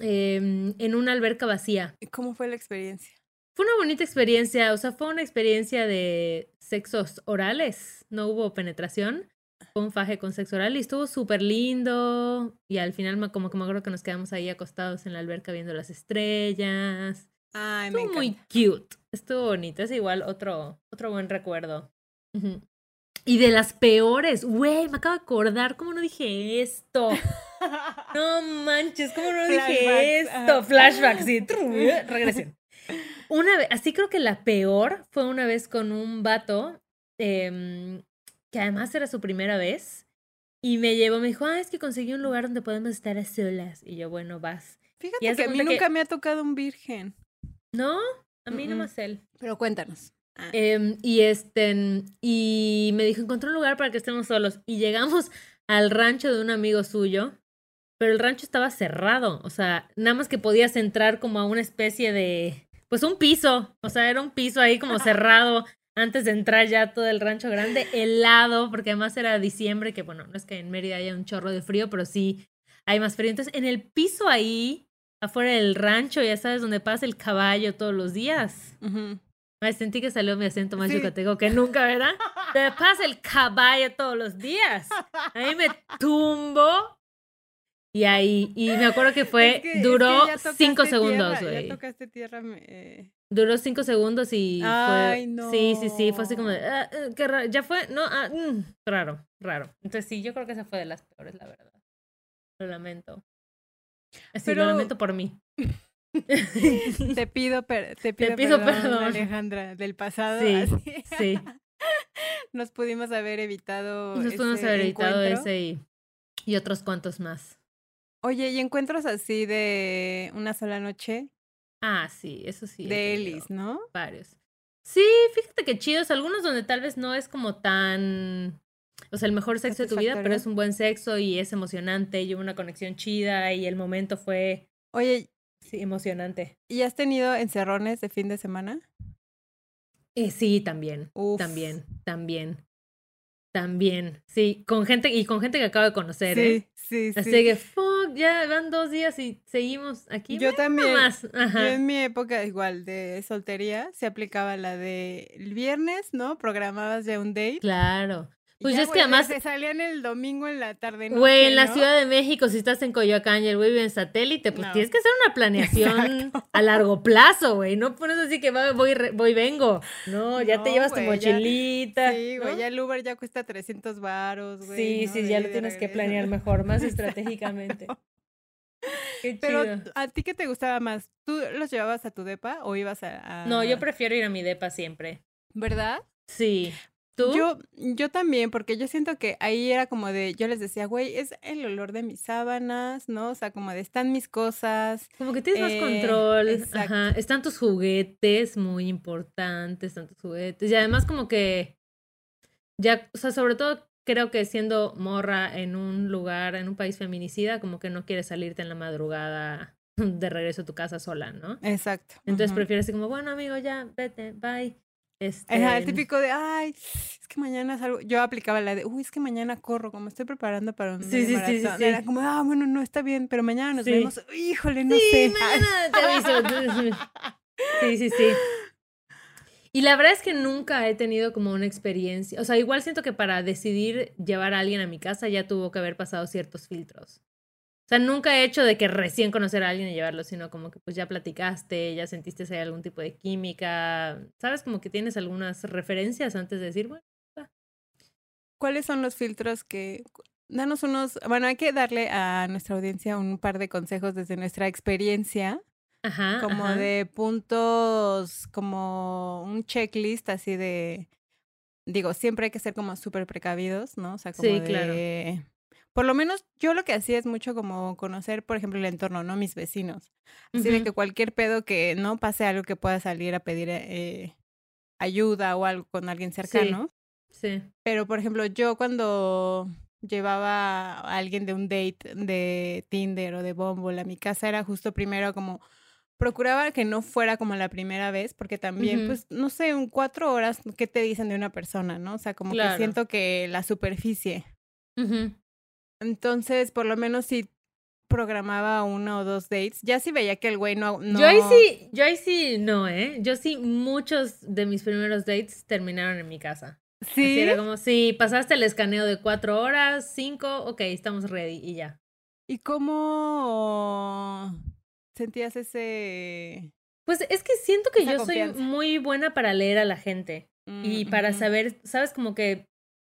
Em, en una alberca vacía. ¿Cómo fue la experiencia? Fue una bonita experiencia, o sea, fue una experiencia de sexos orales, no hubo penetración, fue un faje con sexo oral y estuvo súper lindo y al final me- como que me acuerdo que nos quedamos ahí acostados en la alberca viendo las estrellas. Ay, me Estuvo muy cute, estuvo bonito, es igual otro, otro buen recuerdo. Y de las peores, güey, me acabo de acordar, ¿cómo no dije esto? No manches, ¿cómo no dije esto? Flashback, sí. tru, Regresión. Una vez, así creo que la peor fue una vez con un vato em, que además era su primera vez y me llevó, me dijo, ah, es que conseguí un lugar donde podemos estar a solas. Y yo, bueno, vas. Fíjate que a mí que- nunca me ha tocado un virgen. No, a mí Mm-mm. no más él. Pero cuéntanos. Ah, Em, y este, y me dijo, encontré un lugar para que estemos solos. Y llegamos al rancho de un amigo suyo, pero el rancho estaba cerrado. O sea, nada más que podías entrar como a una especie de, pues un piso. O sea, era un piso ahí como cerrado antes de entrar ya todo el rancho grande, helado, porque además era diciembre, que bueno, no es que en Mérida haya un chorro de frío, pero sí hay más frío. Entonces, en el piso ahí, afuera del rancho, ya sabes, donde pasa el caballo todos los días. ujú. Ay, sentí que salió mi acento más Sí. yucateco que nunca, ¿verdad? Te pasa el caballo todos los días. Ahí me tumbo. Y ahí, y me acuerdo que fue, Es que- es que duró ya tocaste cinco segundos, Ya güey. tocaste tierra. me- eh, Duró cinco segundos y Ay, fue. Sí, sí, sí, fue así como de. no. ah, ah, qué raro. Ya fue, no, ah, mm, raro, raro. Entonces sí, yo creo que esa fue de las peores, la verdad. Lo lamento. Así, Pero- lo lamento por mí. Te pido, per- te pido, pido perdón, perdón. Alejandra, del pasado. Sí, así. sí. Nos pudimos haber evitado. Nos pudimos haber encuentro. ese y, y otros cuantos más. Oye, ¿y encuentros así de una sola noche? Ah, sí, eso sí. de Ellis, ¿no? Varios. Sí, fíjate que chidos. Algunos donde tal vez no es como tan. O sea, el mejor sexo de tu vida, pero es un buen sexo y es emocionante y hubo una conexión chida y el momento fue Oye, sí, emocionante. ¿y has tenido encerrones de fin de semana? Eh, sí, también. Uf. También, también. También. Sí, con gente y con gente que acabo de conocer, ¿eh? sí, sí. Así que, fuck, ya van dos días y seguimos aquí. Yo Bueno, también. más. Yo en mi época igual de soltería se aplicaba la de el viernes, ¿no? Programabas ya un date. Claro. Pues ya, es que además- Se salían el domingo en la tarde. Güey, en la ¿no? Ciudad de México, si estás en Coyoacán y el güey vive en satélite, pues No. tienes que hacer una planeación Exacto. a largo plazo, güey. No pones así que va- voy, voy, vengo. No, ya te llevas tu ya- mochilita. Sí, güey, ya el Uber ya cuesta 300 varos, güey. Sí, sí, ya lo tienes que planear mejor, más estratégicamente. Qué Pero, chido. ¿a ti qué te gustaba más? ¿Tú los llevabas a tu depa o ibas a...? a- No, yo prefiero ir a mi depa siempre. ¿Verdad? Sí. ¿Tú? Yo, yo también, porque yo siento que ahí era como de, yo les decía, güey, es el olor de mis sábanas, ¿no? O sea, como de están mis cosas. Como que tienes más Eh, control. exacto. Ajá. Están tus juguetes, muy importantes, están tus juguetes. Y además como que ya, o sea, sobre todo creo que siendo morra en un lugar, en un país feminicida, como que no quieres salirte en la madrugada de regreso a tu casa sola, ¿no? Exacto. Entonces prefieres así como, bueno, amigo, ya, vete, bye. Este, el típico de, ay, es que mañana salgo. Yo aplicaba la de, uy, es que mañana corro, como estoy preparando para un Sí, sí, sí, sí. Era como, ah, bueno, no, está bien, pero mañana nos Sí. vemos. Híjole, no sí, sé. mañana te aviso. Sí, sí, sí. Y la verdad es que nunca he tenido como una experiencia. O sea, igual siento que para decidir llevar a alguien a mi casa ya tuvo que haber pasado ciertos filtros. O sea, nunca he hecho de que recién conocer a alguien y llevarlo, sino como que pues ya platicaste, ya sentiste si hay algún tipo de química. ¿Sabes? Como que tienes algunas referencias antes de decir, bueno, ¿Cuáles son los filtros que... Danos unos... Bueno, hay que darle a nuestra audiencia un par de consejos desde nuestra experiencia, ajá. como ajá. de puntos, como un checklist así de... Digo, siempre hay que ser como súper precavidos, ¿no? O sea, como Sí, claro. Por lo menos yo lo que hacía es mucho como conocer, por ejemplo, el entorno, ¿no? Mis vecinos. Así de que cualquier pedo que no pase algo que pueda salir a pedir eh, ayuda o algo con alguien cercano. Sí. Pero, por ejemplo, yo cuando llevaba a alguien de un date de Tinder o de Bumble a mi casa era justo primero como procuraba que no fuera como la primera vez, porque también, pues, no sé, un cuatro horas, ¿qué te dicen de una persona, no? O sea, como Claro. que siento que la superficie. Ujú. Entonces, por lo menos si programaba uno o dos dates, ya si veía que el güey no, no... Yo ahí sí, yo ahí sí no, ¿eh? Yo sí, muchos de mis primeros dates terminaron en mi casa. Así Sí, era como, sí, pasaste el escaneo de cuatro horas, cinco, ok, estamos ready y ya. ¿Y cómo sentías ese... Pues es que siento que Esa yo confianza. soy muy buena para leer a la gente y Mm, para ujú. saber, sabes, como que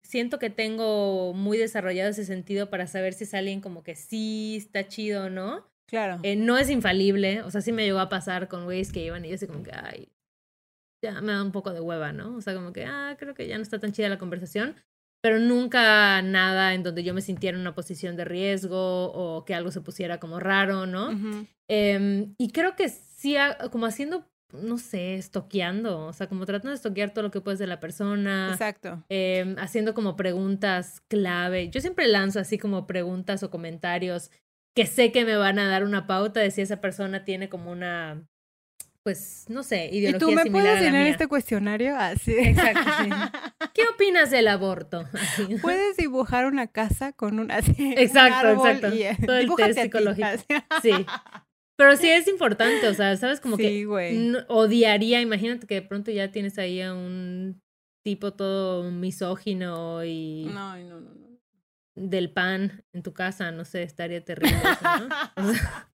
siento que tengo muy desarrollado ese sentido para saber si es alguien como que sí está chido o no. Claro. Eh, no es infalible, o sea, sí me llegó a pasar con güeyes que iban y yo así como que, ay, ya me da un poco de hueva, ¿no? O sea, como que, ah, creo que ya no está tan chida la conversación, pero nunca nada en donde yo me sintiera en una posición de riesgo o que algo se pusiera como raro, ¿no? Em, y creo que sí, como haciendo, no sé, estoqueando, o sea, como tratando de estoquear todo lo que puedes de la persona, Exacto. em, haciendo como preguntas clave. Yo siempre lanzo así como preguntas o comentarios que sé que me van a dar una pauta de si esa persona tiene como una, pues, no sé, ¿Y ideología tú me similar puedes llenar este cuestionario? Así. Exacto, sí. ¿Qué opinas del aborto? Así. Puedes dibujar una casa con un así. un Exacto, árbol exacto. y, eh, Todo el test ti, psicológico. Sí. Pero sí es importante, o sea, ¿sabes? Como que Sí, güey. no- odiaría, imagínate que de pronto ya tienes ahí a un tipo todo misógino y No, no, no, no. del pan en tu casa, no sé, estaría terrible eso, ¿no? O sea,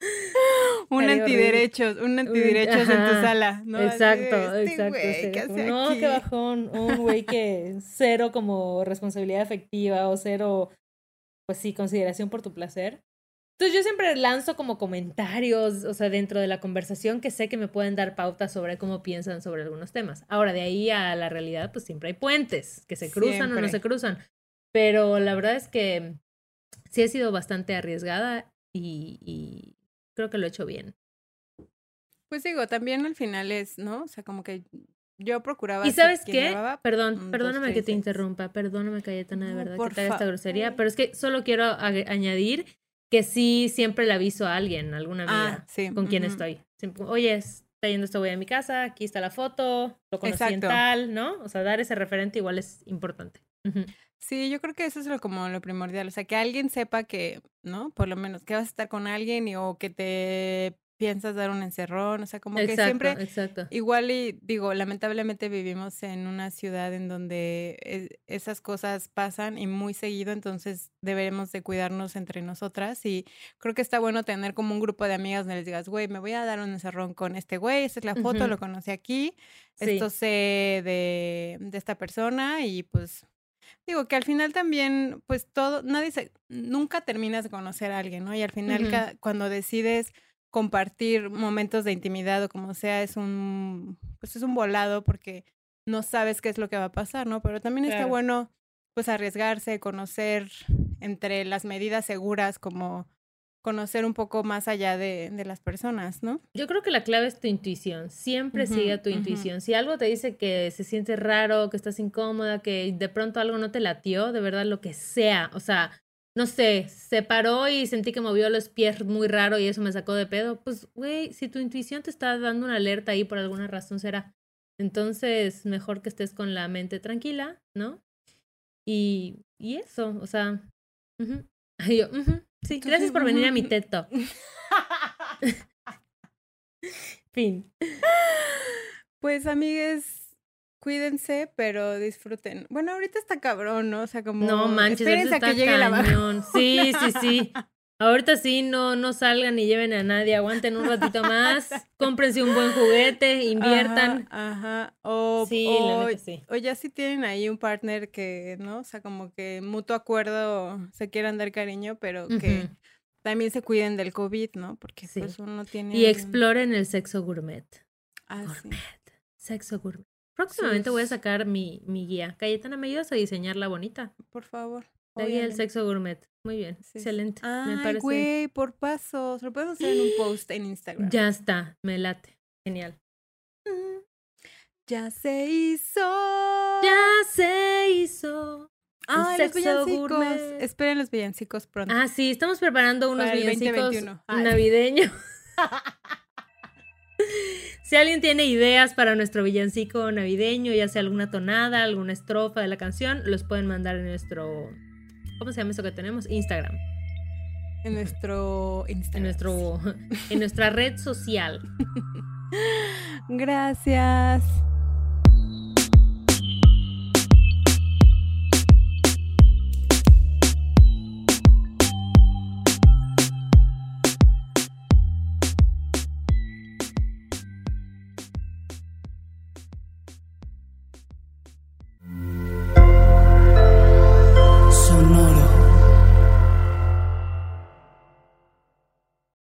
Un antiderechos, un antiderechos en tu sala. ¿no? De, exacto, este exacto. sería ¿qué no, aquí? qué bajón, un güey que cero como responsabilidad afectiva o cero, pues sí, consideración por tu placer. Entonces yo siempre lanzo como comentarios, o sea, dentro de la conversación que sé que me pueden dar pautas sobre cómo piensan sobre algunos temas. Ahora, de ahí a la realidad, pues siempre hay puentes que se cruzan o no Siempre. se cruzan. Pero la verdad es que sí he sido bastante arriesgada y, y creo que lo he hecho bien. Pues digo, también al final es, ¿no? O sea, como que yo procuraba. ¿Y sabes qué? Perdón, un, dos, perdóname que tres, te interrumpa, perdóname Cayetana, de No, verdad, que te haga esta grosería, favor. pero es que solo quiero añadir que sí siempre le aviso a alguien, alguna amiga Ah, sí. con quien estoy. Siempre, Oye, está yendo este güey a mi casa, aquí está la foto, lo conocí en tal, ¿no? O sea, dar ese referente igual es importante. Sí, yo creo que eso es lo, como lo primordial. O sea, que alguien sepa que, ¿no? Por lo menos que vas a estar con alguien y, o que te piensas dar un encerrón. O sea, como que siempre exacto. Igual y digo, lamentablemente vivimos en una ciudad en donde e- esas cosas pasan y muy seguido, entonces deberemos de cuidarnos entre nosotras y creo que está bueno tener como un grupo de amigas donde les digas, güey, me voy a dar un encerrón con este güey, esta es la foto, lo conocí aquí, Sí. esto sé de, de esta persona y pues digo que al final también pues todo, nadie se, nunca terminas de conocer a alguien, ¿no? Y al final cuando decides compartir momentos de intimidad o como sea es un pues es un volado porque no sabes qué es lo que va a pasar, ¿no? Pero también está bueno pues arriesgarse, conocer entre las medidas seguras como conocer un poco más allá de, de las personas, ¿no? Yo creo que la clave es tu intuición. Siempre sigue tu intuición. Si algo te dice que se siente raro, que estás incómoda, que de pronto algo no te latió, de verdad lo que sea. O sea, no sé, se paró y sentí que movió los pies muy raro y eso me sacó de pedo. Pues, güey, si tu intuición te está dando una alerta ahí por alguna razón será. Entonces, mejor que estés con la mente tranquila, ¿no? Y, y eso, o sea. Ay, yo, ujú, sí, gracias por venir a mi TED Talk. Fin. Pues, amigues, cuídense, pero disfruten. Bueno, ahorita está cabrón, ¿no? O sea, como. No manches, Espérense a que llegue la vacuna. cañón. Sí, sí, sí. Ahorita sí, no, no salgan ni lleven a nadie, aguanten un ratito más, cómprense un buen juguete, inviertan. Ajá, ajá. O, Sí, la o, neta sí. o ya si tienen ahí un partner que, ¿no? O sea, como que mutuo acuerdo se quieran dar cariño, pero que también se cuiden del COVID, ¿no? Porque Sí. pues uno tiene. Y exploren el sexo gourmet. Ah, sí. Gourmet. Sexo gourmet. Próximamente voy a sacar mi, mi guía. Cayetana, ¿me ayudas a diseñarla bonita? Por favor. La guía del sexo gourmet. Muy bien, Sí. excelente. me Ay, parece. güey, por pasos. Lo podemos hacer en un post en Instagram. Ya está, me late. Genial. Ya se hizo. Ya se hizo. Ah, los villancicos. gourmet. Esperen los villancicos pronto. Ah, sí, estamos preparando unos Para villancicos 2021. Ay. navideños. si alguien tiene ideas para nuestro villancico navideño, ya sea alguna tonada, alguna estrofa de la canción, los pueden mandar en nuestro ¿Cómo se llama eso que tenemos? Instagram. En nuestro Instagram. En nuestro en nuestra red social. Gracias.